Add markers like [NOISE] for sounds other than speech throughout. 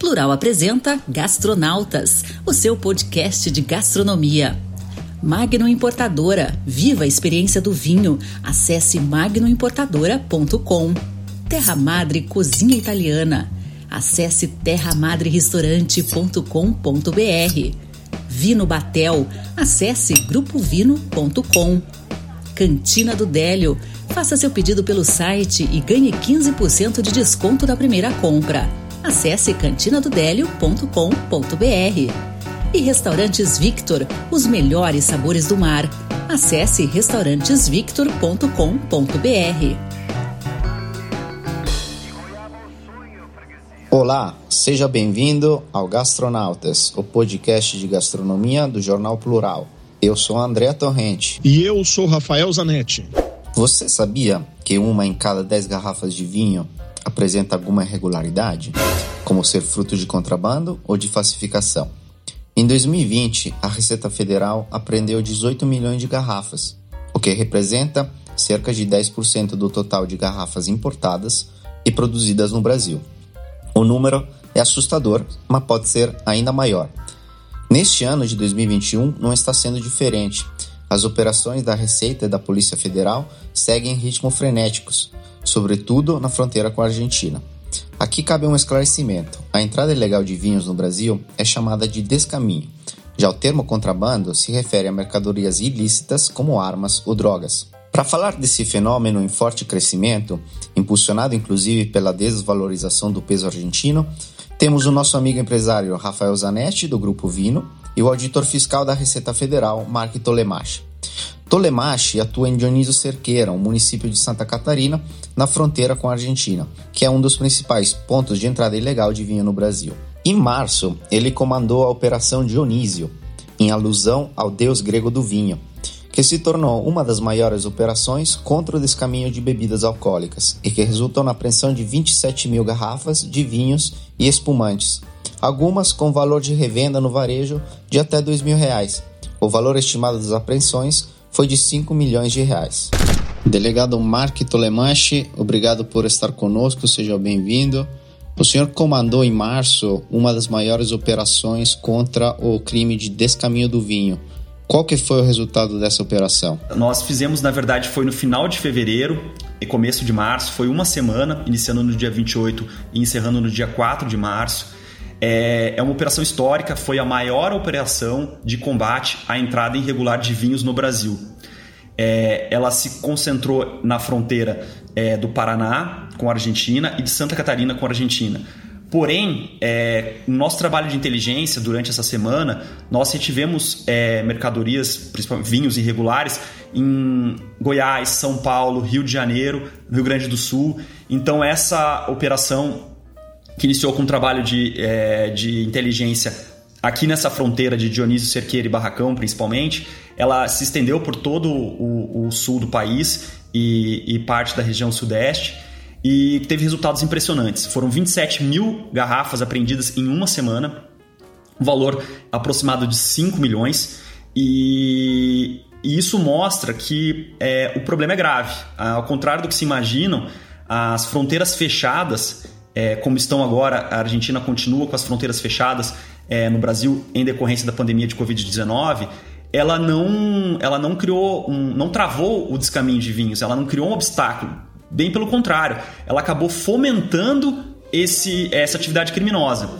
Plural apresenta Gastronautas, o seu podcast de gastronomia. Magno Importadora. Viva a experiência do vinho. Acesse magnoimportadora.com. Terra Madre Cozinha Italiana. Acesse terramadrerestaurante.com.br. Vino Batel. Acesse grupovino.com. Cantina do Délio. Faça seu pedido pelo site e ganhe 15% de desconto da primeira compra. Acesse cantinadodélio.com.br. E Restaurantes Victor, os melhores sabores do mar. Acesse restaurantesvictor.com.br. Olá, seja bem-vindo ao Gastronautas, o podcast de gastronomia do Jornal Plural. Eu sou André Torrente. E eu sou Rafael Zanetti. Você sabia que uma em cada dez garrafas de vinho apresenta alguma irregularidade, como ser fruto de contrabando ou de falsificação? Em 2020, a Receita Federal apreendeu 18 milhões de garrafas, o que representa cerca de 10% do total de garrafas importadas e produzidas no Brasil. O número é assustador, mas pode ser ainda maior. Neste ano de 2021 não está sendo diferente. As operações da Receita e da Polícia Federal seguem em ritmos frenéticos, sobretudo na fronteira com a Argentina. Aqui cabe um esclarecimento: a entrada ilegal de vinhos no Brasil é chamada de descaminho. Já o termo contrabando se refere a mercadorias ilícitas como armas ou drogas. Para falar desse fenômeno em forte crescimento, impulsionado inclusive pela desvalorização do peso argentino, temos o nosso amigo empresário Rafael Zanetti, do Grupo Vino, e o auditor fiscal da Receita Federal, Mark Tolemache. Tolemache atua em Dionísio Cerqueira, um município de Santa Catarina, na fronteira com a Argentina, que é um dos principais pontos de entrada ilegal de vinho no Brasil. Em março, ele comandou a Operação Dionísio, em alusão ao deus grego do vinho, que se tornou uma das maiores operações contra o descaminho de bebidas alcoólicas e que resultou na apreensão de 27 mil garrafas de vinhos e espumantes, algumas com valor de revenda no varejo de até 2 mil reais. O valor estimado das apreensões foi de 5 milhões de reais. Delegado Mark Tolemache, obrigado por estar conosco, seja bem-vindo. O senhor comandou em março uma das maiores operações contra o crime de descaminho do vinho. Qual que foi o resultado dessa operação? Nós fizemos, na verdade, foi no final de fevereiro e começo de março, foi uma semana, iniciando no dia 28 e encerrando no dia 4 de março. É, é uma operação histórica, foi a maior operação de combate à entrada irregular de vinhos no Brasil. É, ela se concentrou na fronteira é, do Paraná com a Argentina e de Santa Catarina com a Argentina. Porém, é, no nosso trabalho de inteligência durante essa semana, nós retivemos é, mercadorias, principalmente vinhos irregulares, em Goiás, São Paulo, Rio de Janeiro, Rio Grande do Sul. Então, essa operação, que iniciou com um trabalho de, é, de inteligência aqui nessa fronteira de Dionísio Cerqueira e Barracão, principalmente, ela se estendeu por todo o, o sul do país e, e parte da região sudeste e teve resultados impressionantes. Foram 27 mil garrafas apreendidas em uma semana, um valor aproximado de 5 milhões, e, e isso mostra que é, o problema é grave. Ao contrário do que se imaginam, as fronteiras fechadas, é, como estão agora, a Argentina continua com as fronteiras fechadas é, no Brasil em decorrência da pandemia de Covid-19 ela não, ela não criou, um, não travou o descaminho de vinhos, ela não criou um obstáculo Bem pelo contrário, ela acabou fomentando esse, essa atividade criminosa.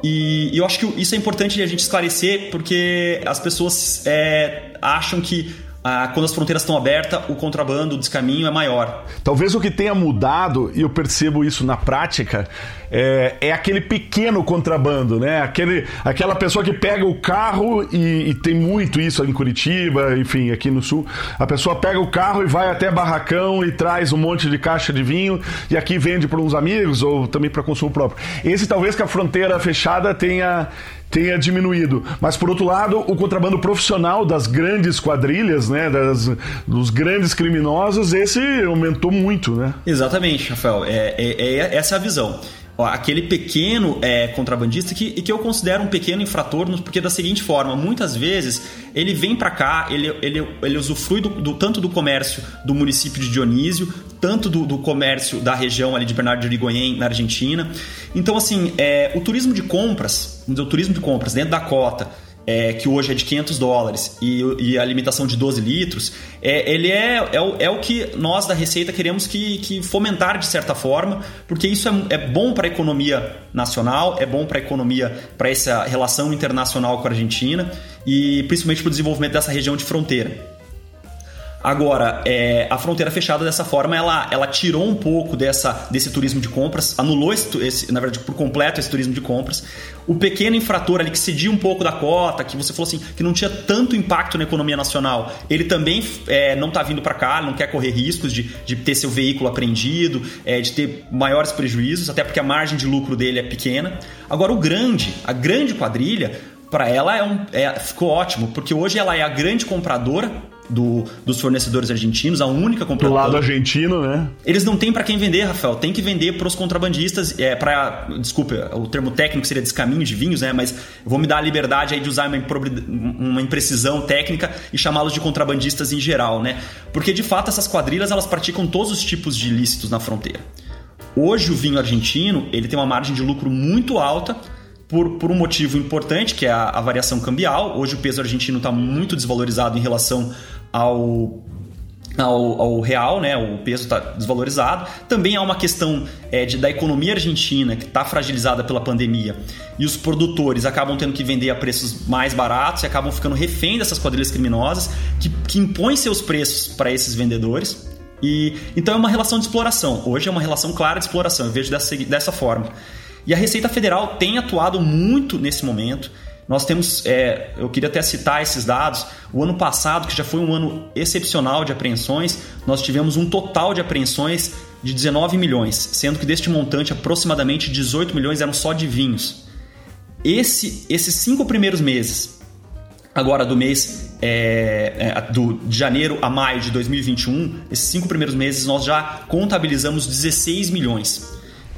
E, e eu acho que isso é importante a gente esclarecer porque as pessoas é, acham que ah, quando as fronteiras estão abertas, o contrabando, o descaminho é maior. Talvez o que tenha mudado, e eu percebo isso na prática, é, é aquele pequeno contrabando, né? Aquele, aquela pessoa que pega o carro e, e, tem muito isso em Curitiba, enfim, aqui no sul. A pessoa pega o carro e vai até barracão e traz um monte de caixa de vinho e aqui vende para uns amigos ou também para consumo próprio. Esse talvez que a fronteira fechada tenha tenha diminuído. Mas, por outro lado, o contrabando profissional das grandes quadrilhas, né, das, dos grandes criminosos, esse aumentou muito, né? Exatamente, Rafael. É, é, é essa a visão aquele pequeno é, contrabandista que, que eu considero um pequeno infrator, porque da seguinte forma, muitas vezes ele vem para cá, ele, ele, ele usufrui do, do, tanto do comércio do município de Dionísio, tanto do, do comércio da região ali de Bernardo de Irigoyen, na Argentina. Então, assim, é, o turismo de compras, o turismo de compras dentro da cota, é, que hoje é de 500 dólares e, e a limitação de 12 litros, é, ele é, é, o, é o que nós da Receita queremos que, que fomentar de certa forma, porque isso é, é bom para a economia nacional, é bom para a economia, para essa relação internacional com a Argentina e principalmente para o desenvolvimento dessa região de fronteira. Agora, é, a fronteira fechada dessa forma, ela, ela tirou um pouco dessa, desse turismo de compras, anulou esse, esse, na verdade, por completo esse turismo de compras. O pequeno infrator ali que cedia um pouco da cota, que você falou assim, que não tinha tanto impacto na economia nacional, ele também é, não está vindo para cá, não quer correr riscos de, de ter seu veículo apreendido, é, de ter maiores prejuízos, até porque a margem de lucro dele é pequena. Agora, o grande, a grande quadrilha, para ela é um, é, ficou ótimo, porque hoje ela é a grande compradora do, dos fornecedores argentinos, a única compradora. Do lado argentino, né? Eles não têm para quem vender, Rafael. Tem que vender para os contrabandistas, é, para. Desculpa, o termo técnico seria descaminho de vinhos, né? Mas vou me dar a liberdade aí de usar uma, uma imprecisão técnica e chamá-los de contrabandistas em geral, né? Porque de fato essas quadrilhas elas praticam todos os tipos de ilícitos na fronteira. Hoje o vinho argentino ele tem uma margem de lucro muito alta por, por um motivo importante, que é a, a variação cambial. Hoje o peso argentino está muito desvalorizado em relação ao ao, ao, real, né? O peso está desvalorizado. Também há uma questão é, de, da economia argentina que está fragilizada pela pandemia e os produtores acabam tendo que vender a preços mais baratos e acabam ficando refém dessas quadrilhas criminosas que, que impõem seus preços para esses vendedores. E então é uma relação de exploração. Hoje é uma relação clara de exploração. Eu vejo dessa, dessa forma. E a Receita Federal tem atuado muito nesse momento. Nós temos, é, eu queria até citar esses dados. O ano passado, que já foi um ano excepcional de apreensões, nós tivemos um total de apreensões de 19 milhões, sendo que deste montante aproximadamente 18 milhões eram só de vinhos. Esse, esses cinco primeiros meses, agora do mês é, é, do, de janeiro a maio de 2021, esses cinco primeiros meses nós já contabilizamos 16 milhões.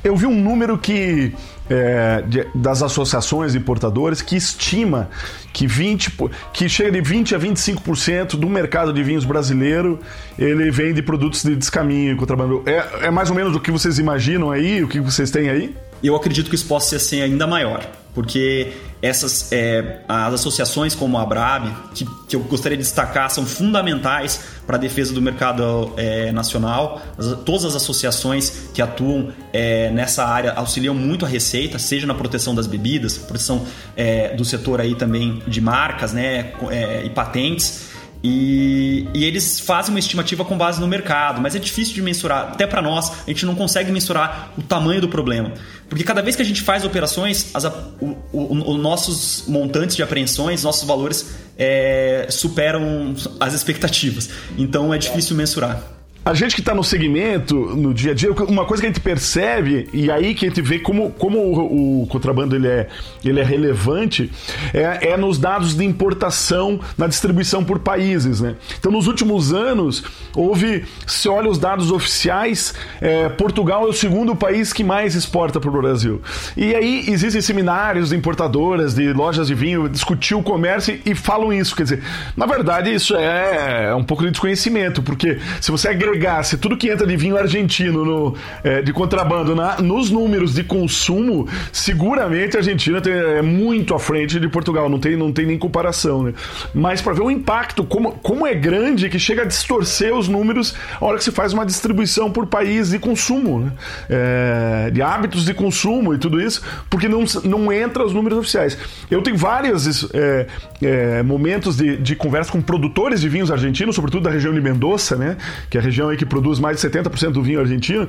Eu vi um número que é, de, das associações importadores que estima que 20 que chega de 20 a 25% do mercado de vinhos brasileiro ele vem de produtos de descaminho, contrabando. É, é mais ou menos o que vocês imaginam aí, o que vocês têm aí? Eu acredito que isso possa ser ainda maior porque essas é, as associações como a Abrab, que, que, eu gostaria de destacar, são fundamentais para a defesa do mercado é, nacional. As, todas as associações que atuam é, nessa área auxiliam muito a Receita, seja na proteção das bebidas, proteção é, do setor aí também de marcas né, é, e patentes. E, e, eles fazem uma estimativa com base no mercado, mas é difícil de mensurar. Até para nós, a gente não consegue mensurar o tamanho do problema. Porque cada vez que a gente faz operações, as, o, o, o, nossos montantes de apreensões, nossos valores é, superam as expectativas. Então é difícil mensurar a gente que está no segmento, no dia a dia, uma coisa que a gente percebe, e aí que a gente vê como, como o, o contrabando ele é, ele é relevante, é, é, nos dados de importação, na distribuição por países. Né? Então, nos últimos anos, houve, se olha os dados oficiais, é, Portugal é o segundo país que mais exporta para o Brasil. E aí existem seminários de importadoras, de lojas de vinho, discutir o comércio e falam isso. Quer dizer, na verdade, isso é, é um pouco de desconhecimento, porque se você é agregasse tudo que entra de vinho argentino no, é, de contrabando na, nos números de consumo, seguramente a Argentina tem, é muito à frente de Portugal, não tem, não tem nem comparação, né? Mas para ver o impacto, como, como é grande que chega a distorcer os números a hora que se faz uma distribuição por país de consumo, né? É, de hábitos de consumo e tudo isso, porque não, não entra os números oficiais. Eu tenho vários é, é, momentos de, de conversa com produtores de vinhos argentinos, sobretudo da região de Mendoza, né? Que é a região aí que produz mais de 70% do vinho argentino.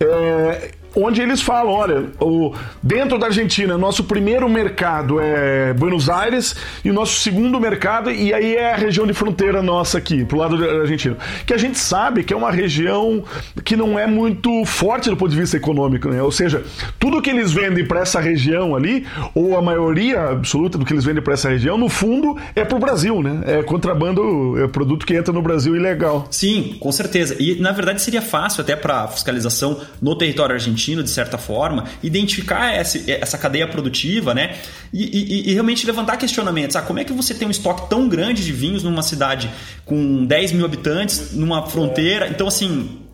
É, onde eles falam, olha, o, dentro da Argentina, nosso primeiro mercado é Buenos Aires e o nosso segundo mercado, e aí é a região de fronteira nossa aqui, pro lado da Argentina. Que a gente sabe que é uma região que não é muito forte do ponto de vista econômico, né? Ou seja, tudo que eles vendem para essa região ali, ou a maioria absoluta do que eles vendem para essa região, no fundo é pro Brasil, né? É contrabando, é produto que entra no Brasil ilegal. Sim, com certeza. E na verdade seria fácil até para fiscalização no território argentino de certa forma, identificar essa, essa cadeia produtiva, né? E, e, e, realmente levantar questionamentos. Ah, como é que você tem um estoque tão grande de vinhos numa cidade com 10 mil habitantes, numa fronteira? Então, assim,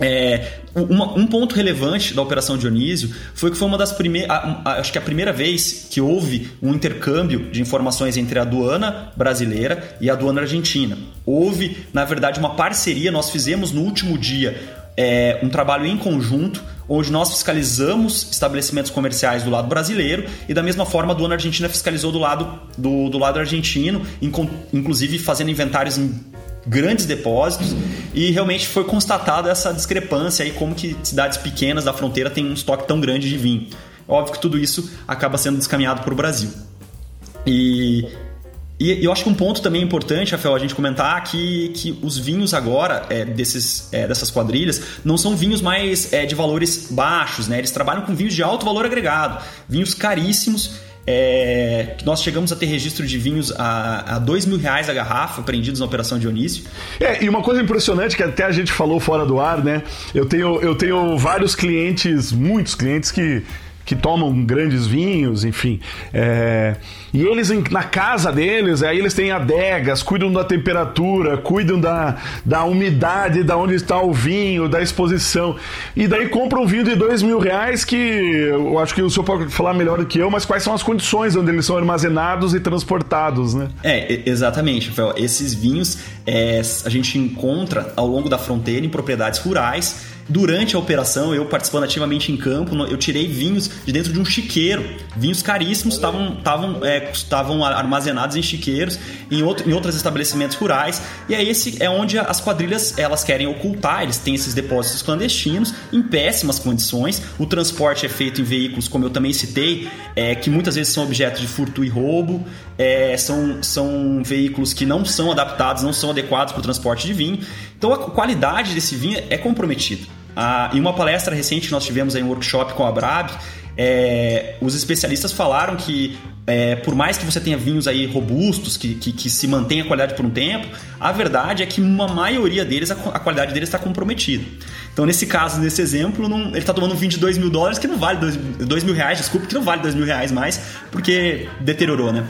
é, uma, um ponto relevante da Operação Dionísio foi que foi uma das primeiras. Acho que a primeira vez que houve um intercâmbio de informações entre a aduana brasileira e a aduana argentina. Houve, na verdade, uma parceria. Nós fizemos no último dia é, um trabalho em conjunto onde nós fiscalizamos estabelecimentos comerciais do lado brasileiro e da mesma forma a aduana argentina fiscalizou do lado, do, do lado argentino, inclusive fazendo inventários em grandes depósitos e realmente foi constatada essa discrepância aí como que cidades pequenas da fronteira têm um estoque tão grande de vinho. Óbvio que tudo isso acaba sendo descaminhado para o Brasil. E e eu acho que um ponto também importante, Rafael, a gente comentar que, que os vinhos agora é, desses, é, dessas quadrilhas não são vinhos mais é, de valores baixos, né? Eles trabalham com vinhos de alto valor agregado, vinhos caríssimos. É, nós chegamos a ter registro de vinhos a, a dois mil reais a garrafa, prendidos na Operação Dionísio. É, e uma coisa impressionante que até a gente falou fora do ar, né? Eu tenho, eu tenho vários clientes, muitos clientes que que tomam grandes vinhos, enfim. É... E eles, na casa deles, aí eles têm adegas, cuidam da temperatura, cuidam da, da umidade, da onde está o vinho, da exposição. E daí compram um vinho de dois mil reais que eu acho que o senhor pode falar melhor do que eu, mas quais são as condições onde eles são armazenados e transportados, né? É, exatamente, Rafael. Esses vinhos é, a gente encontra ao longo da fronteira em propriedades rurais Durante a operação, eu participando ativamente em campo, eu tirei vinhos de dentro de um chiqueiro. Vinhos caríssimos estavam é, estavam armazenados em chiqueiros, em, outro, em outros estabelecimentos rurais. E aí esse é onde as quadrilhas elas querem ocultar. Eles têm esses depósitos clandestinos em péssimas condições. O transporte é feito em veículos, como eu também citei, é, que muitas vezes são objeto de furto e roubo. É, são, são veículos que não são adaptados, não são adequados para o transporte de vinho. Então a qualidade desse vinho é comprometida. Ah, em uma palestra recente que nós tivemos em um workshop com a Brab, é, os especialistas falaram que é, por mais que você tenha vinhos aí robustos, que, que, que, se mantenha a qualidade por um tempo, a verdade é que uma maioria deles, a, a qualidade deles está comprometida. Então, nesse caso, nesse exemplo, não, ele está tomando um vinho de 2 mil dólares que não vale 2 mil reais, desculpa, que não vale 2 mil reais mais, porque deteriorou, né?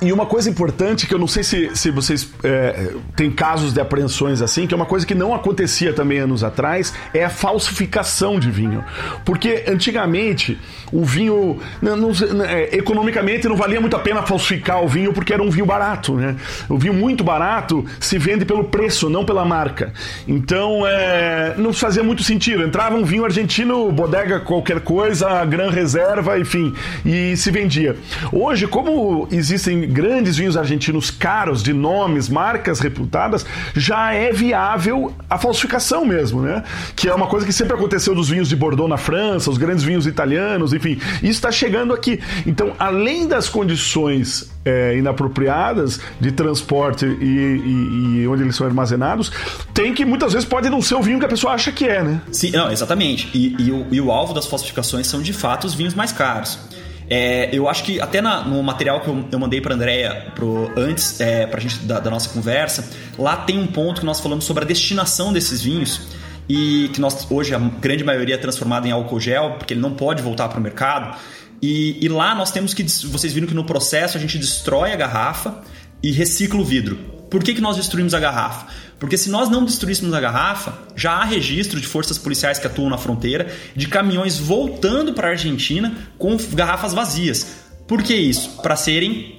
E uma coisa importante, que eu não sei se, se vocês é, têm casos de apreensões assim, que é uma coisa que não acontecia também anos atrás, é a falsificação de vinho. Porque antigamente o vinho, não, não, é, economicamente, não valia muito a pena falsificar o vinho porque era um vinho barato. Né? O vinho muito barato se vende pelo preço, não pela marca. Então é, não fazia muito sentido. Entrava um vinho argentino, bodega qualquer coisa, gran reserva, enfim, e se vendia. Hoje, como existem grandes vinhos argentinos caros, de nomes, marcas reputadas, já é viável a falsificação mesmo, né? Que é uma coisa que sempre aconteceu dos vinhos de Bordeaux na França, os grandes vinhos italianos, enfim. Isso está chegando aqui. Então, além das condições é, inapropriadas de transporte e, e, e, onde eles são armazenados, tem que muitas vezes pode não ser o vinho que a pessoa acha que é, né? Sim, não, exatamente. E, e o, e o alvo das falsificações são de fato os vinhos mais caros. É, eu acho que até na, no material que eu, eu mandei para Andréia pro, antes, é, para a gente da, da nossa conversa, lá tem um ponto que nós falamos sobre a destinação desses vinhos e que nós hoje a grande maioria é transformada em álcool gel, porque ele não pode voltar para o mercado. E, e, lá nós temos que. Vocês viram que no processo a gente destrói a garrafa e recicla o vidro. Por que, que nós destruímos a garrafa? Porque se nós não destruíssemos a garrafa, já há registro de forças policiais que atuam na fronteira, de caminhões voltando para a Argentina com garrafas vazias. Por que isso? Para serem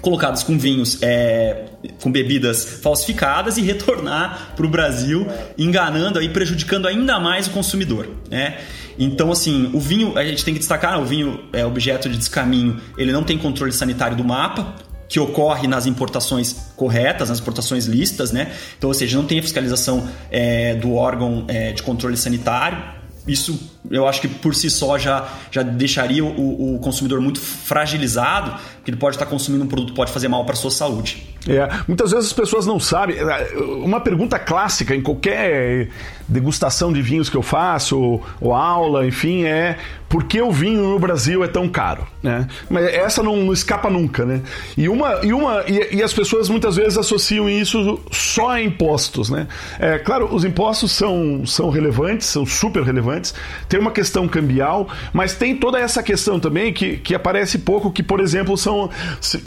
colocados com vinhos, é, com bebidas falsificadas e retornar para o Brasil, enganando aí, prejudicando ainda mais o consumidor. Né? Então, assim, o vinho, a gente tem que destacar, o vinho é objeto de descaminho, ele não tem controle sanitário do mapa, que ocorre nas importações corretas, nas exportações listas, né? Então, ou seja, não tem a fiscalização é, do órgão é, de controle sanitário. Isso eu acho que por si só já, já deixaria o, o consumidor muito fragilizado, porque ele pode estar consumindo um produto que pode fazer mal para a sua saúde. É, muitas vezes as pessoas não sabem. Uma pergunta clássica em qualquer degustação de vinhos que eu faço, ou, ou aula, enfim, é por que o vinho no Brasil é tão caro? Né? Mas essa não, não escapa nunca, né? E, uma, e, uma, e, e, as pessoas muitas vezes associam isso só a impostos, né? É, claro, os impostos são, são relevantes, são super relevantes. Tem uma questão cambial, mas tem toda essa questão também que, que aparece pouco, que, por exemplo, são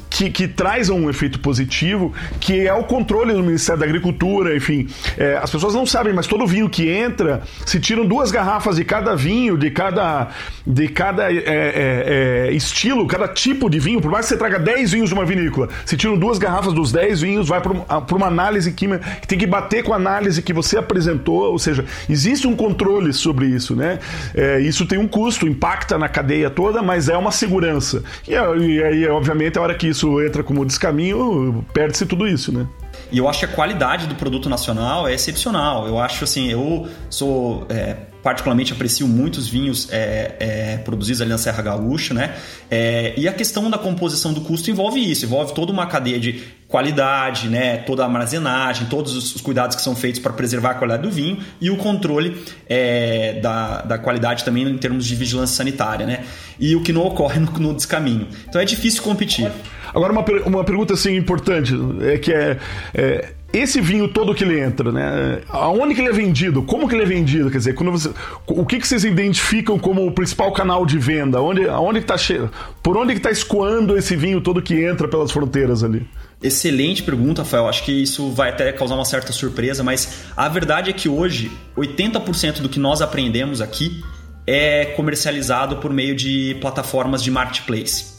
que, que traz um efeito positivo, que é o controle do Ministério da Agricultura, enfim. É, as pessoas não sabem, mas todo vinho que entra, se tiram duas garrafas de cada vinho, de cada, de cada é, é, é estilo, cada tipo de vinho, por mais que você traga 10 vinhos de uma vinícola, se tiram duas garrafas dos 10 vinhos, vai para uma análise química que tem que bater com a análise que você apresentou, ou seja, existe um controle sobre isso, né? É, isso tem um custo, impacta na cadeia toda, mas é uma segurança. E, e aí, obviamente, a hora que isso entra como descaminho, perde-se tudo isso, né? E eu acho que a qualidade do produto nacional é excepcional. Eu acho assim, eu sou é, particularmente aprecio muitos vinhos é, é, produzidos ali na Serra Gaúcha, né? É, e a questão da composição do custo envolve isso, envolve toda uma cadeia de qualidade, né? Toda a armazenagem, todos os cuidados que são feitos para preservar a qualidade do vinho e o controle é, da, da qualidade também em termos de vigilância sanitária, né? E o que não ocorre no, no descaminho. Então é difícil competir. Agora, uma, uma pergunta assim importante, é que é, é esse vinho todo que ele entra, né? Aonde que ele é vendido? Como que ele é vendido? Quer dizer, quando você, o que, que vocês identificam como o principal canal de venda? Onde, aonde que tá che... Por onde que está escoando esse vinho todo que entra pelas fronteiras ali? Excelente pergunta, Rafael. Acho que isso vai até causar uma certa surpresa, mas a verdade é que hoje 80% do que nós aprendemos aqui é comercializado por meio de plataformas de marketplace.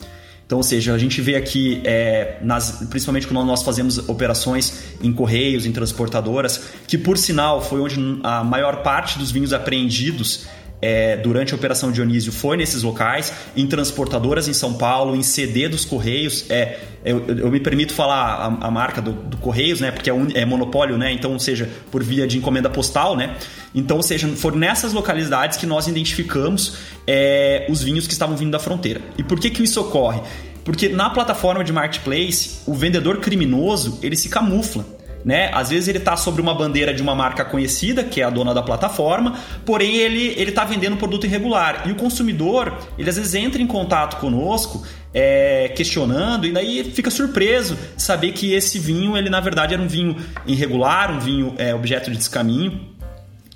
Então, ou seja, a gente vê aqui, é, nas, principalmente quando nós fazemos operações em correios, em transportadoras, que por sinal foi onde a maior parte dos vinhos apreendidos é, durante a Operação Dionísio foi nesses locais, em transportadoras em São Paulo, em CD dos Correios. É, eu, eu me permito falar a, a marca do, do, Correios, né? Porque é, un, é, monopólio, né? Então, ou seja, por via de encomenda postal, né? Então, ou seja, foram nessas localidades que nós identificamos é, os vinhos que estavam vindo da fronteira. E por que, que isso ocorre? Porque na plataforma de marketplace, o vendedor criminoso ele se camufla né? Às vezes ele está sobre uma bandeira de uma marca conhecida, que é a dona da plataforma, porém ele ele está vendendo um produto irregular. E o consumidor, ele às vezes entra em contato conosco é, questionando e daí fica surpreso de saber que esse vinho, ele na verdade era um vinho irregular, um vinho é, objeto de descaminho.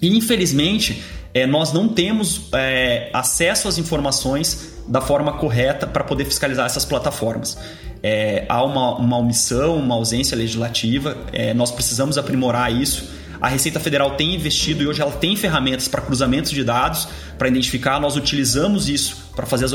E infelizmente é, nós não temos é, acesso às informações da forma correta para poder fiscalizar essas plataformas é, há uma, uma omissão, uma ausência legislativa, é, nós precisamos aprimorar isso. A Receita Federal tem investido e hoje ela tem ferramentas para cruzamentos de dados, para identificar. Nós utilizamos isso para fazer as,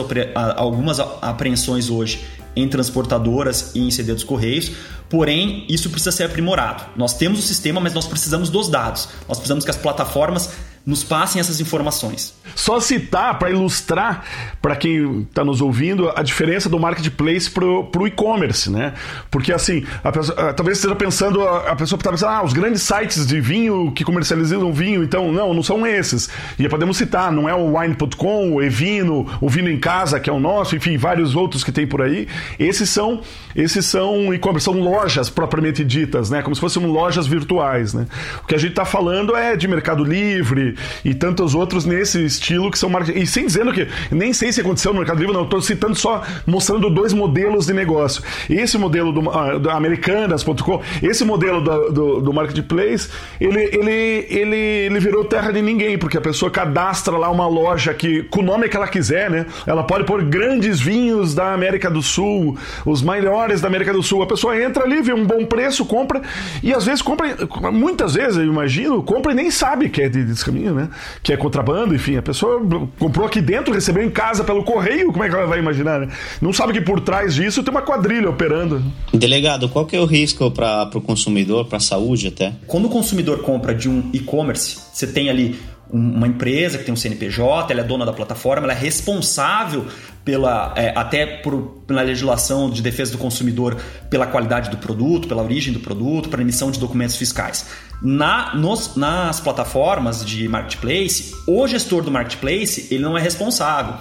algumas apreensões hoje em transportadoras e em CD dos Correios, porém isso precisa ser aprimorado. Nós temos o sistema, mas nós precisamos dos dados. Nós precisamos que as plataformas nos passem essas informações. Só citar para ilustrar para quem está nos ouvindo a diferença do marketplace para o e-commerce, né? Porque assim, a pessoa, talvez esteja pensando, a pessoa está pensando, ah, os grandes sites de vinho que comercializam vinho, então não, não são esses. E podemos citar, não é o wine.com, o Evino, o Vino em Casa, que é o nosso, enfim, vários outros que tem por aí. Esses são, esses são e-commerce, são lojas propriamente ditas, né? Como se fossem lojas virtuais, né? O que a gente está falando é de Mercado Livre, e, tantos outros nesse estilo que são marketing. E sem dizendo que, nem sei se aconteceu no Mercado Livre, não, estou citando só, mostrando dois modelos de negócio. Esse modelo do, uh, do Americanas.com, esse modelo do, do, do, Marketplace, ele, ele, ele, ele virou terra de ninguém, porque a pessoa cadastra lá uma loja que, com o nome que ela quiser, né? Ela pode pôr grandes vinhos da América do Sul, os melhores da América do Sul. A pessoa entra ali, vê um bom preço, compra, e às vezes compra, muitas vezes, eu imagino, compra e nem sabe que é de né? Que é contrabando, enfim. A pessoa comprou aqui dentro, recebeu em casa pelo correio, como é que ela vai imaginar, né? Não sabe que por trás disso tem uma quadrilha operando. Delegado, qual que é o risco para o consumidor, para a saúde até? Quando o consumidor compra de um e-commerce, você tem ali uma empresa que tem um CNPJ, ela é dona da plataforma, ela é responsável pela é, até por, pela legislação de defesa do consumidor pela qualidade do produto, pela origem do produto, para emissão de documentos fiscais. Na, nos, nas plataformas de marketplace, o gestor do marketplace ele não é responsável.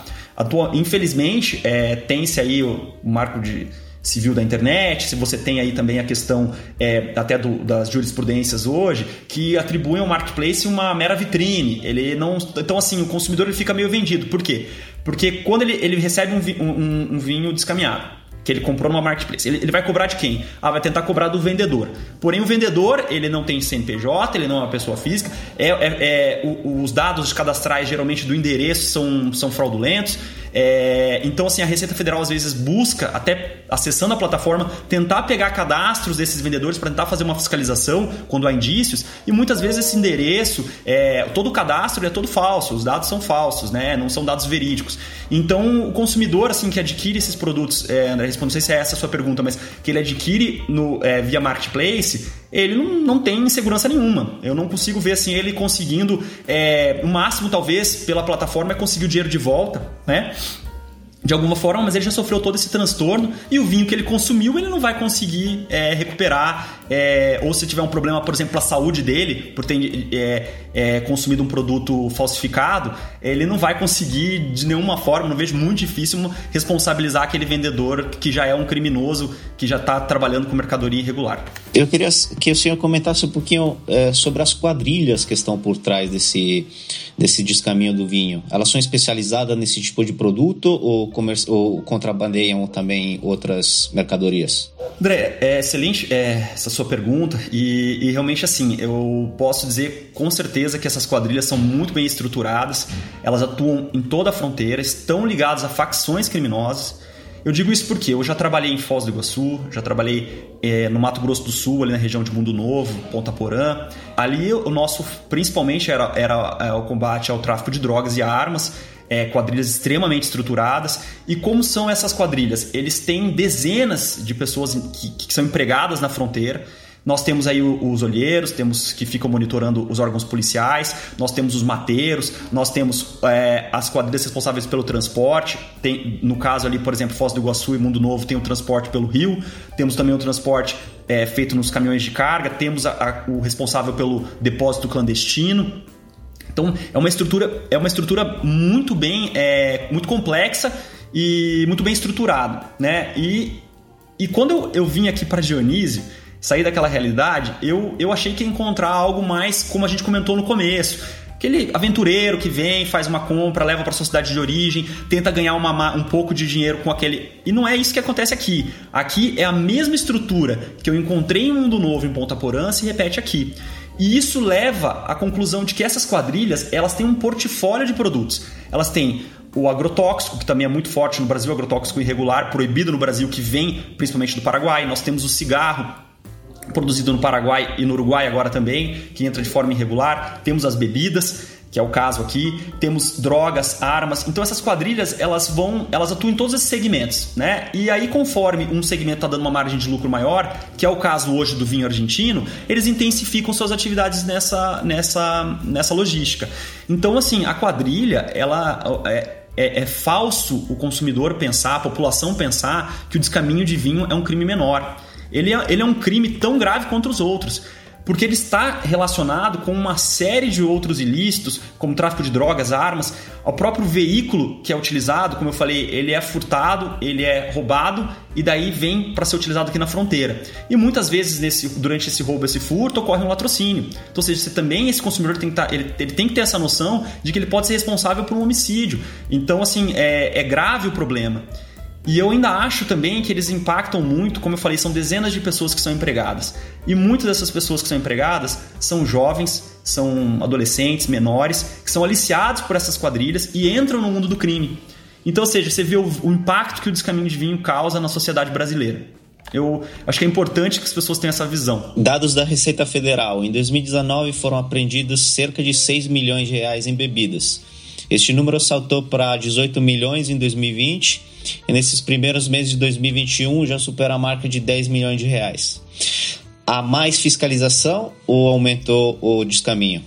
Infelizmente, é, tem-se aí o marco de civil da internet, se você tem aí também a questão é, até do, das jurisprudências hoje, que atribuem ao marketplace uma mera vitrine. Ele não, então, assim, o consumidor ele fica meio vendido. Por quê? Porque quando ele, ele recebe um, um, um vinho descaminhado, que ele comprou numa marketplace. Ele, ele, vai cobrar de quem? Ah, vai tentar cobrar do vendedor. Porém, o vendedor, ele não tem CNPJ, ele não é uma pessoa física, é, é, é o, os dados cadastrais, geralmente, do endereço são, são fraudulentos. É, então, assim, a Receita Federal às vezes busca, até acessando a plataforma, tentar pegar cadastros desses vendedores para tentar fazer uma fiscalização quando há indícios, e muitas vezes esse endereço, é, todo o cadastro é todo falso, os dados são falsos, né? não são dados verídicos. Então, o consumidor assim que adquire esses produtos, é, André, não sei se é essa a sua pergunta, mas que ele adquire no, é, via marketplace, ele não, não tem segurança nenhuma. Eu não consigo ver assim ele conseguindo, é, o máximo talvez pela plataforma é conseguir o dinheiro de volta, né? de alguma forma, mas ele já sofreu todo esse transtorno e o vinho que ele consumiu ele não vai conseguir é, recuperar. É, ou se tiver um problema, por exemplo, a saúde dele, por ter é, é, consumido um produto falsificado, ele não vai conseguir de nenhuma forma, não vejo muito difícil responsabilizar aquele vendedor que já é um criminoso, que já está trabalhando com mercadoria irregular. Eu queria que o senhor comentasse um pouquinho é, sobre as quadrilhas que estão por trás desse, desse descaminho do vinho. Elas são especializadas nesse tipo de produto ou ou contrabandeiam também outras mercadorias? André, é excelente é, essa sua pergunta e, e, realmente assim, eu posso dizer com certeza que essas quadrilhas são muito bem estruturadas, elas atuam em toda a fronteira, estão ligadas a facções criminosas. Eu digo isso porque eu já trabalhei em Foz do Iguaçu, já trabalhei é, no Mato Grosso do Sul, ali na região de Mundo Novo, Ponta Porã. Ali o nosso, principalmente, era, era é, o combate ao tráfico de drogas e armas é, quadrilhas extremamente estruturadas. E como são essas quadrilhas? Eles têm dezenas de pessoas que, que são empregadas na fronteira. Nós temos aí os olheiros, temos que ficam monitorando os órgãos policiais, nós temos os mateiros, nós temos é, as quadrilhas responsáveis pelo transporte. Tem, no caso ali, por exemplo, Foz do Iguaçu e Mundo Novo tem o transporte pelo rio, temos também o transporte é, feito nos caminhões de carga, temos a, a, o responsável pelo depósito clandestino. Então é uma estrutura, é uma estrutura muito bem, é, muito complexa e muito bem estruturada, né? E, e quando eu, eu vim aqui para Dionísio, sair daquela realidade, eu, eu achei que ia encontrar algo mais como a gente comentou no começo. Aquele aventureiro que vem, faz uma compra, leva para sua cidade de origem, tenta ganhar uma, um pouco de dinheiro com aquele. E não é isso que acontece aqui. Aqui é a mesma estrutura que eu encontrei em Mundo Novo em Ponta Porã se repete aqui. E isso leva à conclusão de que essas quadrilhas elas têm um portfólio de produtos. Elas têm o agrotóxico, que também é muito forte no Brasil, agrotóxico irregular, proibido no Brasil, que vem principalmente do Paraguai. Nós temos o cigarro, produzido no Paraguai e no Uruguai agora também, que entra de forma irregular. Temos as bebidas que é o caso aqui. Temos drogas, armas. Então essas quadrilhas, elas vão, elas atuam em todos esses segmentos, né? E aí conforme um segmento está dando uma margem de lucro maior, que é o caso hoje do vinho argentino, eles intensificam suas atividades nessa nessa nessa logística. Então assim, a quadrilha, ela é, é, é, falso o consumidor pensar, a população pensar que o descaminho de vinho é um crime menor. Ele é, ele é um crime tão grave quanto os outros. Porque ele está relacionado com uma série de outros ilícitos, como tráfico de drogas, armas, o próprio veículo que é utilizado, como eu falei, ele é furtado, ele é roubado e daí vem para ser utilizado aqui na fronteira. E muitas vezes nesse, durante esse roubo, esse furto, ocorre um latrocínio. Então, ou seja, você também, esse consumidor tem que, tá, ele, ele, tem que ter essa noção de que ele pode ser responsável por um homicídio. Então, assim, é, é grave o problema. E eu ainda acho também que eles impactam muito, como eu falei, são dezenas de pessoas que são empregadas. E muitas dessas pessoas que são empregadas são jovens, são adolescentes, menores, que são aliciados por essas quadrilhas e entram no mundo do crime. Então, ou seja, você vê o, o impacto que o descaminho de vinho causa na sociedade brasileira. Eu acho que é importante que as pessoas tenham essa visão. Dados da Receita Federal. Em 2019 foram apreendidos cerca de 6 milhões de reais em bebidas. Este número saltou para 18 milhões em 2020 e nesses primeiros meses de 2021 já supera a marca de 10 milhões de reais. Há mais fiscalização ou aumentou o descaminho?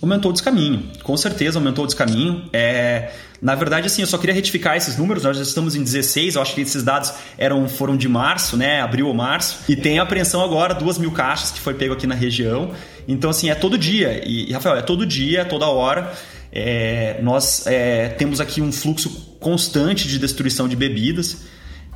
Aumentou o descaminho, com certeza aumentou o descaminho. É, na verdade, assim, eu só queria retificar esses números. Nós já estamos em 16, eu acho que esses dados eram, foram de março, né? Abril ou março. E tem a apreensão agora, duas mil caixas que foi pego aqui na região. Então, assim, é todo dia. E, Rafael, é todo dia, toda hora. É, nós é, temos aqui um fluxo constante de destruição de bebidas.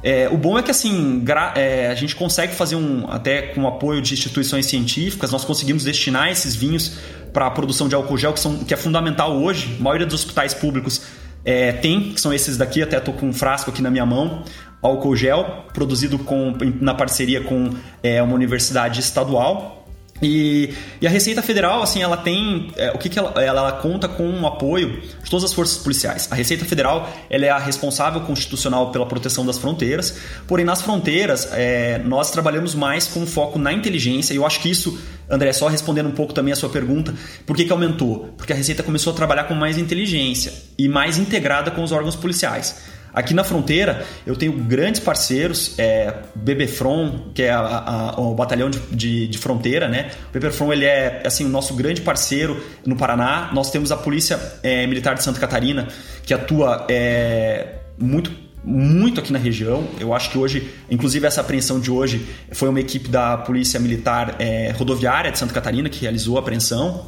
É, o bom é que assim é, a gente consegue fazer um até com o apoio de instituições científicas nós conseguimos destinar esses vinhos para a produção de álcool gel que, são, que é fundamental hoje. A maioria dos hospitais públicos é, tem, que são esses daqui. Até estou com um frasco aqui na minha mão, álcool gel produzido com, na parceria com é, uma universidade estadual e, e, a Receita Federal, assim, ela tem. É, o que, que ela, ela, conta com o apoio de todas as forças policiais. A Receita Federal ela é a responsável constitucional pela proteção das fronteiras, porém, nas fronteiras, é, nós trabalhamos mais com foco na inteligência, e eu acho que isso, André, só respondendo um pouco também a sua pergunta, por que, que aumentou? Porque a Receita começou a trabalhar com mais inteligência e mais integrada com os órgãos policiais. Aqui na fronteira, eu tenho grandes parceiros, é, BBFRON, que é a, a, o batalhão de, de, de, fronteira, né? O BBFRON ele é assim, o nosso grande parceiro no Paraná. Nós temos a Polícia é, Militar de Santa Catarina, que atua é, muito muito aqui na região. Eu acho que hoje, inclusive essa apreensão de hoje foi uma equipe da Polícia Militar é, Rodoviária de Santa Catarina que realizou a apreensão.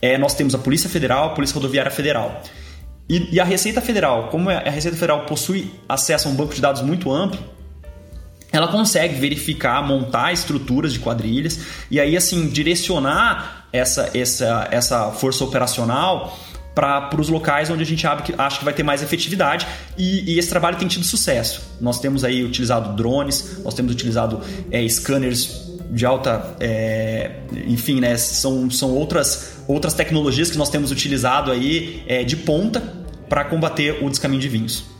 É, nós temos a Polícia Federal, a Polícia Rodoviária Federal. E, e, a Receita Federal, como a Receita Federal possui acesso a um banco de dados muito amplo, ela consegue verificar, montar estruturas de quadrilhas e aí assim direcionar essa, essa, essa força operacional para os locais onde a gente acha que vai ter mais efetividade e, e, esse trabalho tem tido sucesso. Nós temos aí utilizado drones, nós temos utilizado é, scanners de alta, é, enfim, né, são, são outras, outras tecnologias que nós temos utilizado aí é, de ponta para combater o descaminho de vinhos.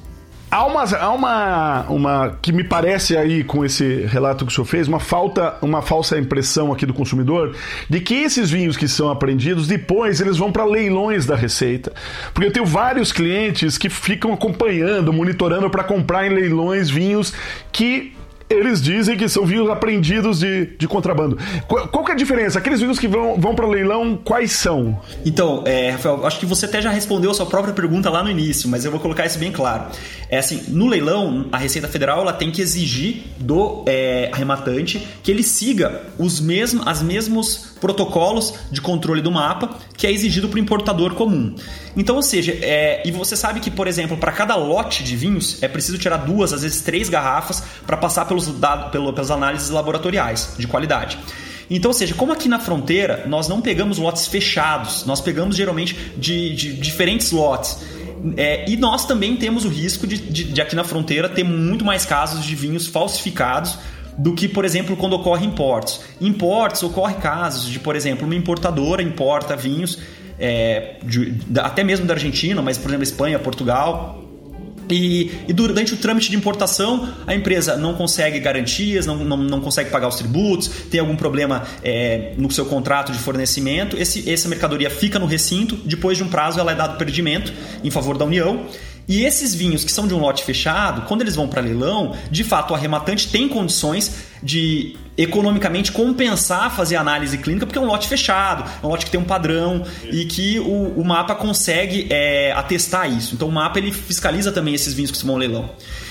Há uma, há uma, uma que me parece aí com esse relato que o senhor fez, uma falta, uma falsa impressão aqui do consumidor de que esses vinhos que são apreendidos depois eles vão para leilões da receita. Porque eu tenho vários clientes que ficam acompanhando, monitorando para comprar em leilões vinhos que eles dizem que são vinhos apreendidos de, de contrabando. Qual, qual que é a diferença? Aqueles vinhos que vão, vão para leilão, quais são? Então, é, Rafael, acho que você até já respondeu a sua própria pergunta lá no início, mas eu vou colocar isso bem claro. É assim, no leilão, a Receita Federal ela tem que exigir do é, arrematante que ele siga os mesmos, as mesmos protocolos de controle do mapa que é exigido para o importador comum. Então, ou seja, é, e você sabe que, por exemplo, para cada lote de vinhos é preciso tirar duas, às vezes três garrafas para passar pelos dados, pelas análises laboratoriais de qualidade. Então, ou seja, como aqui na fronteira nós não pegamos lotes fechados, nós pegamos geralmente de, de diferentes lotes. É, e nós também temos o risco de, de, de, aqui na fronteira ter muito mais casos de vinhos falsificados do que, por exemplo, quando ocorre importes. Importes ocorre casos de, por exemplo, uma importadora importa vinhos é, de, até mesmo da Argentina, mas por exemplo Espanha, Portugal, e, e, durante o trâmite de importação, a empresa não consegue garantias, não, não, não consegue pagar os tributos, tem algum problema é, no seu contrato de fornecimento. Esse, essa mercadoria fica no recinto, depois de um prazo ela é dado perdimento em favor da União. E esses vinhos que são de um lote fechado, quando eles vão para leilão, de fato o arrematante tem condições de economicamente compensar fazer análise clínica, porque é um lote fechado, é um lote que tem um padrão e que o, o mapa consegue é, atestar isso. Então o mapa ele fiscaliza também esses vinhos que vão ao leilão.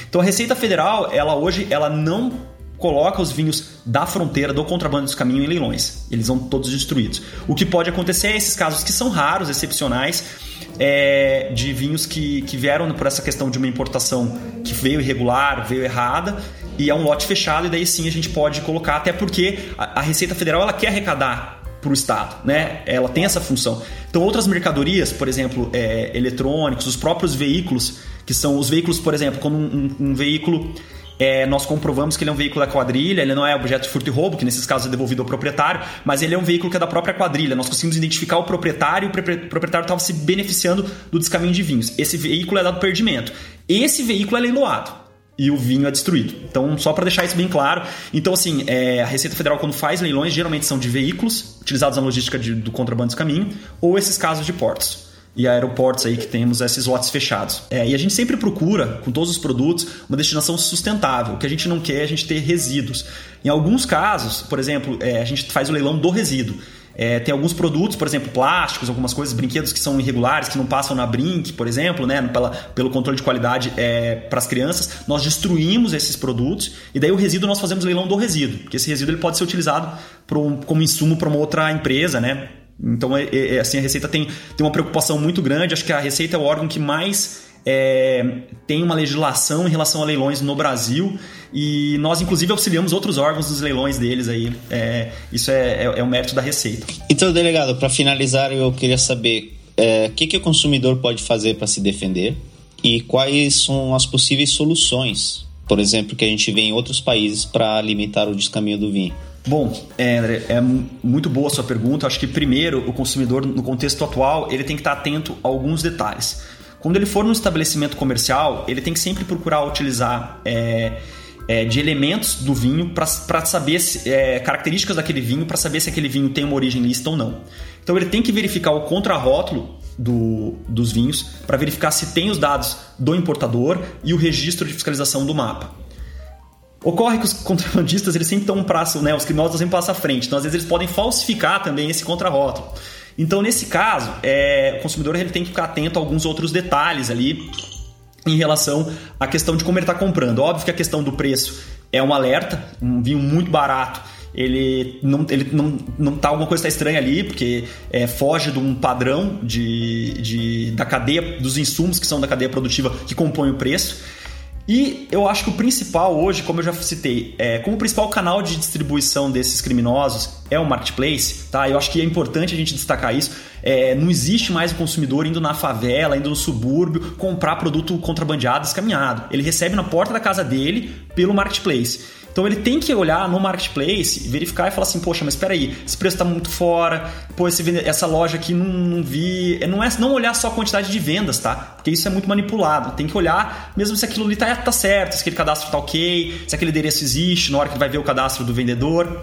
Então a Receita Federal, ela hoje, ela não coloca os vinhos da fronteira, do contrabando dos caminhos em leilões. Eles vão todos destruídos. O que pode acontecer é esses casos que são raros, excepcionais, é, de vinhos que, que vieram por essa questão de uma importação que veio irregular, veio errada, e é um lote fechado, e daí sim a gente pode colocar, até porque a, Receita Federal ela quer arrecadar para o Estado, né? Ela tem essa função. Então, outras mercadorias, por exemplo, é, eletrônicos, os próprios veículos, que são os veículos, por exemplo, quando um, um, um veículo é, nós comprovamos que ele é um veículo da quadrilha, ele não é objeto de furto e roubo, que nesses casos é devolvido ao proprietário, mas ele é um veículo que é da própria quadrilha. Nós conseguimos identificar o proprietário e o proprietário estava se beneficiando do descaminho de vinhos. Esse veículo é dado perdimento. Esse veículo é leiloado e o vinho é destruído. Então, só para deixar isso bem claro. Então, assim, é, a Receita Federal, quando faz leilões, geralmente são de veículos utilizados na logística de, do contrabando dos caminhos ou esses casos de portos e aeroportos aí que temos esses lotes fechados. É, e a gente sempre procura, com todos os produtos, uma destinação sustentável. O que a gente não quer é a gente ter resíduos. Em alguns casos, por exemplo, é, a gente faz o leilão do resíduo. É, tem alguns produtos, por exemplo, plásticos, algumas coisas, brinquedos que são irregulares, que não passam na Brink, por exemplo, né, pela, pelo controle de qualidade é, para as crianças. Nós destruímos esses produtos e daí o resíduo nós fazemos leilão do resíduo, porque esse resíduo ele pode ser utilizado como insumo para uma outra empresa, né? Então, é, é, assim, a Receita tem, tem uma preocupação muito grande. Acho que a Receita é o órgão que mais é, tem uma legislação em relação a leilões no Brasil e nós, inclusive, auxiliamos outros órgãos nos leilões deles aí. É, isso é, é, é, o mérito da Receita. Então, delegado, para finalizar, eu queria saber é, o que, que o consumidor pode fazer para se defender e quais são as possíveis soluções, por exemplo, que a gente vê em outros países para limitar o descaminho do vinho. Bom, é, André, é muito boa a sua pergunta. Acho que primeiro o consumidor, no contexto atual, ele tem que estar atento a alguns detalhes. Quando ele for no estabelecimento comercial, ele tem que sempre procurar utilizar é, é, de elementos do vinho para saber se, é, características daquele vinho, para saber se aquele vinho tem uma origem lista ou não. Então ele tem que verificar o contrarótulo do, dos vinhos para verificar se tem os dados do importador e o registro de fiscalização do mapa. Ocorre que os contrabandistas eles sempre estão um prazo, né? Os criminosos sempre passam à frente. Então, às vezes, eles podem falsificar também esse contrarótulo. Então, nesse caso, é, o consumidor ele tem que ficar atento a alguns outros detalhes ali em relação à questão de como ele está comprando. Óbvio que a questão do preço é um alerta, um vinho muito barato. Ele não, ele não, não tá alguma coisa tá estranha ali, porque é, foge de um padrão de, de, da cadeia, dos insumos que são da cadeia produtiva que compõem o preço. E eu acho que o principal hoje, como eu já citei, é, como o principal canal de distribuição desses criminosos é o marketplace, tá? Eu acho que é importante a gente destacar isso. É, não existe mais o consumidor indo na favela, indo no subúrbio, comprar produto contrabandeado, escaminhado. Ele recebe na porta da casa dele pelo marketplace. Então ele tem que olhar no marketplace, verificar e falar assim, poxa, mas espera aí, esse preço está muito fora, pô, esse, essa loja aqui não, não vi. É, não é não olhar só a quantidade de vendas, tá? Porque isso é muito manipulado. Tem que olhar mesmo se aquilo ali tá, tá certo, se aquele cadastro tá ok, se aquele endereço existe, na hora que vai ver o cadastro do vendedor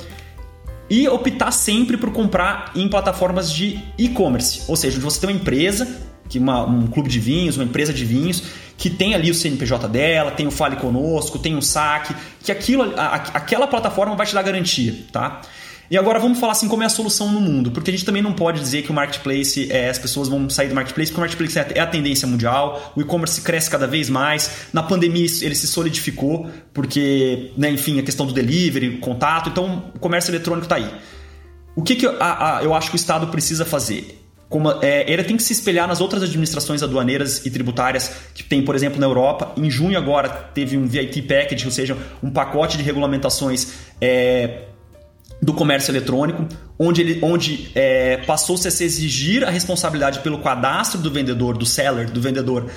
e optar sempre por comprar em plataformas de e-commerce, ou seja, onde você tem uma empresa, que uma, um clube de vinhos, uma empresa de vinhos, que tem ali o CNPJ dela, tem o Fale Conosco, tem o saque, que aquilo, a, aquela plataforma vai te dar garantia, tá? E agora vamos falar assim como é a solução no mundo, porque a gente também não pode dizer que o marketplace, é, as pessoas vão sair do marketplace, porque o marketplace é, é a tendência mundial, o e-commerce cresce cada vez mais, na pandemia ele se solidificou, porque, né, enfim, a questão do delivery, contato, então o comércio eletrônico está aí. O que, que a, a, eu acho que o Estado precisa fazer? Como, é, ele tem que se espelhar nas outras administrações aduaneiras e tributárias que tem, por exemplo, na Europa. Em junho agora teve um VIT Package, ou seja, um pacote de regulamentações é, do comércio eletrônico, onde, ele, onde é, passou-se a se exigir a responsabilidade pelo cadastro do vendedor, do seller, do vendedor.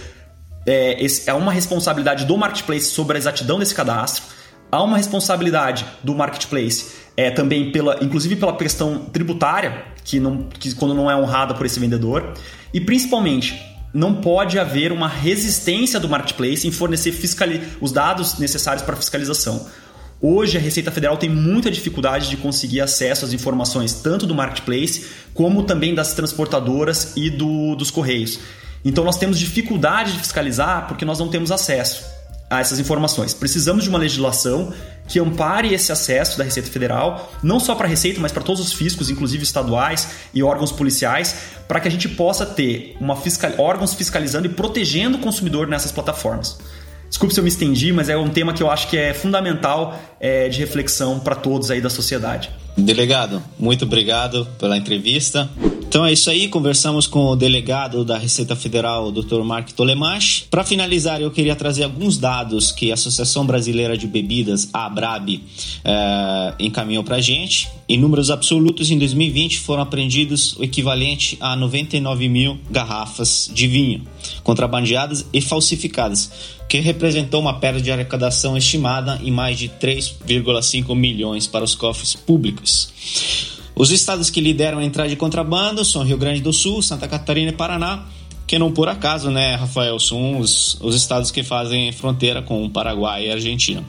É, esse, é uma responsabilidade do marketplace sobre a exatidão desse cadastro. Há uma responsabilidade do marketplace é, também pela, inclusive pela questão tributária, que, não, que quando não é honrada por esse vendedor, e principalmente não pode haver uma resistência do marketplace em fornecer os dados necessários para fiscalização. Hoje a Receita Federal tem muita dificuldade de conseguir acesso às informações tanto do marketplace como também das transportadoras e do, dos correios. Então nós temos dificuldade de fiscalizar porque nós não temos acesso a essas informações. Precisamos de uma legislação que ampare esse acesso da Receita Federal, não só para a Receita, mas para todos os fiscos, inclusive estaduais e órgãos policiais, para que a gente possa ter uma fiscal... órgãos fiscalizando e protegendo o consumidor nessas plataformas. Desculpe se eu me estendi, mas é um tema que eu acho que é fundamental é, de reflexão para todos aí da sociedade. Delegado, muito obrigado pela entrevista. Então é isso aí, conversamos com o delegado da Receita Federal, Dr. Mark Tolemache. Para finalizar, eu queria trazer alguns dados que a Associação Brasileira de Bebidas, a ABRAB, é, encaminhou para a gente. Em números absolutos, em 2020 foram apreendidos o equivalente a 99 mil garrafas de vinho, contrabandeadas e falsificadas, que representou uma perda de arrecadação estimada em mais de 3,5 milhões para os cofres públicos. Os estados que lideram a entrada de contrabando são Rio Grande do Sul, Santa Catarina e Paraná, que não por acaso, né, Rafael, são os, os estados que fazem fronteira com o Paraguai e a Argentina.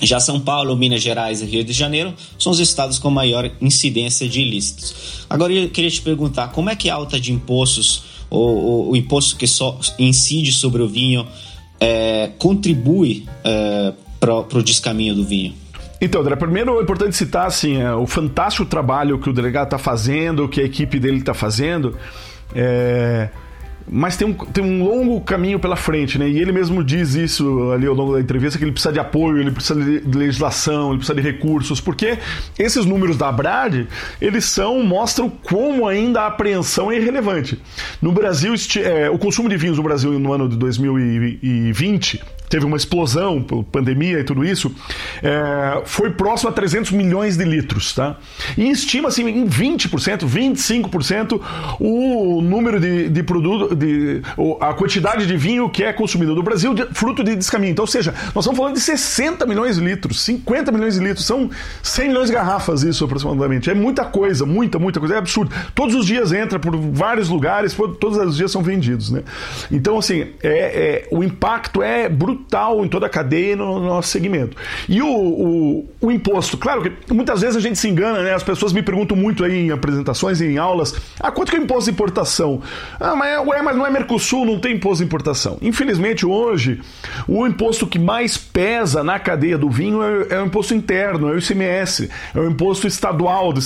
Já São Paulo, Minas Gerais e Rio de Janeiro são os estados com maior incidência de ilícitos. Agora eu queria te perguntar, como é que a alta de impostos, ou, o imposto que só incide sobre o vinho, é, contribui é, para o descaminho do vinho? Então, André, primeiro é importante citar assim, é, o fantástico trabalho que o delegado está fazendo, que a equipe dele está fazendo. É, mas tem um, tem um longo caminho pela frente, né? E ele mesmo diz isso ali ao longo da entrevista, que ele precisa de apoio, ele precisa de legislação, ele precisa de recursos, porque esses números da Brad, eles são, mostram como ainda a apreensão é irrelevante. No Brasil, é, o consumo de vinhos no Brasil no ano de 2020 teve uma explosão pandemia e tudo isso, é, foi próximo a 300 milhões de litros, tá? E estima-se em 20%, 25% o número de, de produto, de, a quantidade de vinho que é consumido no Brasil, de, fruto de descaminho. Então, ou seja, nós estamos falando de 60 milhões de litros, 50 milhões de litros, são 100 milhões de garrafas isso aproximadamente. É muita coisa, muita, muita coisa, é absurdo. Todos os dias entra por vários lugares, todos os dias são vendidos, né? Então, assim, é, é o impacto é brutal brutal em toda a cadeia no, nosso segmento. E o, o, o, imposto, claro que muitas vezes a gente se engana, né? As pessoas me perguntam muito aí em apresentações, em aulas, ah, quanto que é o imposto de importação? Ah, mas, ué, mas não é Mercosul, não tem imposto de importação. Infelizmente, hoje, o imposto que mais pesa na cadeia do vinho é, é o imposto interno, é o ICMS, é o imposto estadual de,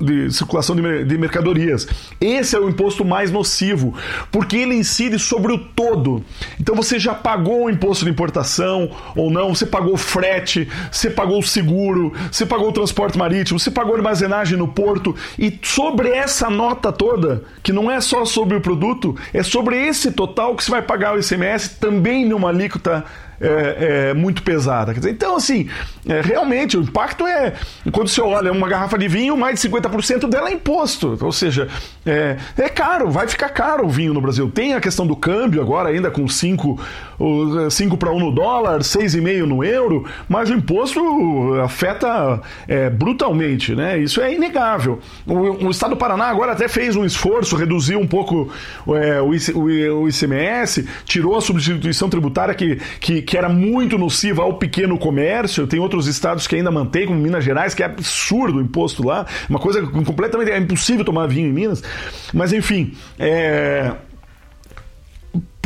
de circulação de, de mercadorias. Esse é o imposto mais nocivo, porque ele incide sobre o todo. Então você já pagou o imposto de importação ou não, você pagou frete, você pagou o seguro, você pagou o transporte marítimo, você pagou armazenagem no porto e sobre essa nota toda, que não é só sobre o produto, é sobre esse total que você vai pagar o ICMS também numa alíquota é, é, muito pesada. Dizer, então, assim, é, realmente o impacto é. Quando você olha uma garrafa de vinho, mais de 50% dela é imposto. Ou seja, é, é caro, vai ficar caro o vinho no Brasil. Tem a questão do câmbio agora, ainda com 5 para 1 no dólar, 6,5 no euro, mas o imposto afeta é, brutalmente, né? Isso é inegável. O, o, Estado do Paraná agora até fez um esforço, reduziu um pouco é, o, o, o ICMS, tirou a substituição tributária que, que que era muito nociva ao pequeno comércio. Tem outros estados que ainda mantêm, como Minas Gerais, que é absurdo o imposto lá. Uma coisa completamente. É impossível tomar vinho em Minas. Mas, enfim, é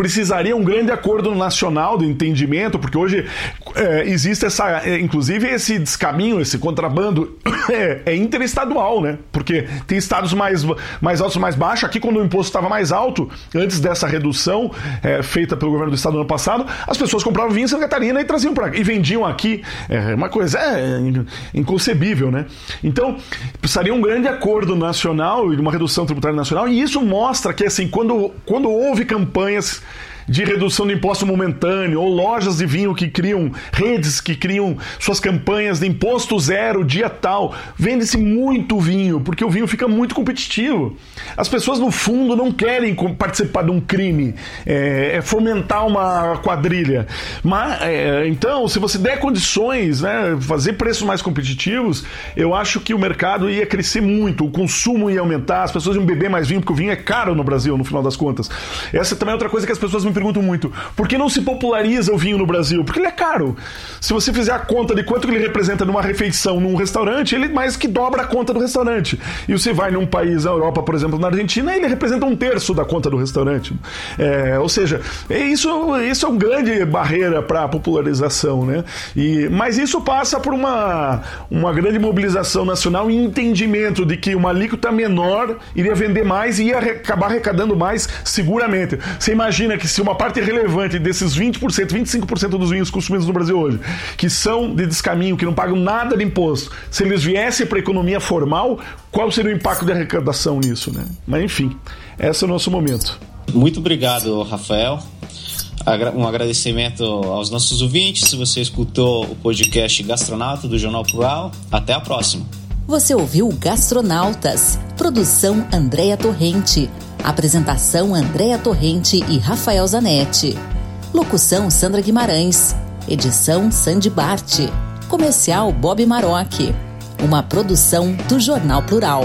precisaria um grande acordo nacional do entendimento, porque hoje é, existe essa, é, inclusive esse descaminho, esse contrabando [COUGHS] é, é, interestadual, né? Porque tem estados mais, mais altos, mais baixos. Aqui, quando o imposto estava mais alto, antes dessa redução é, feita pelo governo do estado no ano passado, as pessoas compravam vinho em Santa Catarina e traziam para e vendiam aqui. É uma coisa é, inconcebível, né? Então, precisaria um grande acordo nacional e uma redução tributária nacional, e isso mostra que, assim, quando, quando houve campanhas de redução de imposto momentâneo, ou lojas de vinho que criam, redes que criam suas campanhas de imposto zero, dia tal. Vende-se muito vinho, porque o vinho fica muito competitivo. As pessoas, no fundo, não querem participar de um crime, é, é fomentar uma quadrilha. Mas, é, então, se você der condições, né, fazer preços mais competitivos, eu acho que o mercado ia crescer muito, o consumo ia aumentar, as pessoas iam beber mais vinho, porque o vinho é caro no Brasil, no final das contas. Essa também é outra coisa que as pessoas me pergunto muito: por que não se populariza o vinho no Brasil? Porque ele é caro. Se você fizer a conta de quanto ele representa numa refeição num restaurante, ele mais que dobra a conta do restaurante. E você vai num país, na Europa, por exemplo, na Argentina, ele representa um terço da conta do restaurante. É, ou seja, é isso, isso é uma grande barreira para a popularização, né? E, mas isso passa por uma, uma grande mobilização nacional e entendimento de que uma alíquota menor iria vender mais e ia acabar arrecadando mais seguramente. Você imagina que se se uma parte relevante desses 20%, 25% dos vinhos consumidos no Brasil hoje, que são de descaminho, que não pagam nada de imposto, se eles viessem para a economia formal, qual seria o impacto de arrecadação nisso, né? Mas enfim, esse é o nosso momento. Muito obrigado, Rafael. Um agradecimento aos nossos ouvintes. Se você escutou o podcast Gastronauta do Jornal Plural, até a próxima. Você ouviu Gastronautas, produção Andréa Torrente, apresentação Andréa Torrente e Rafael Zanetti, locução Sandra Guimarães, edição Sandy Bart, comercial Bob Maroc, uma produção do Jornal Plural.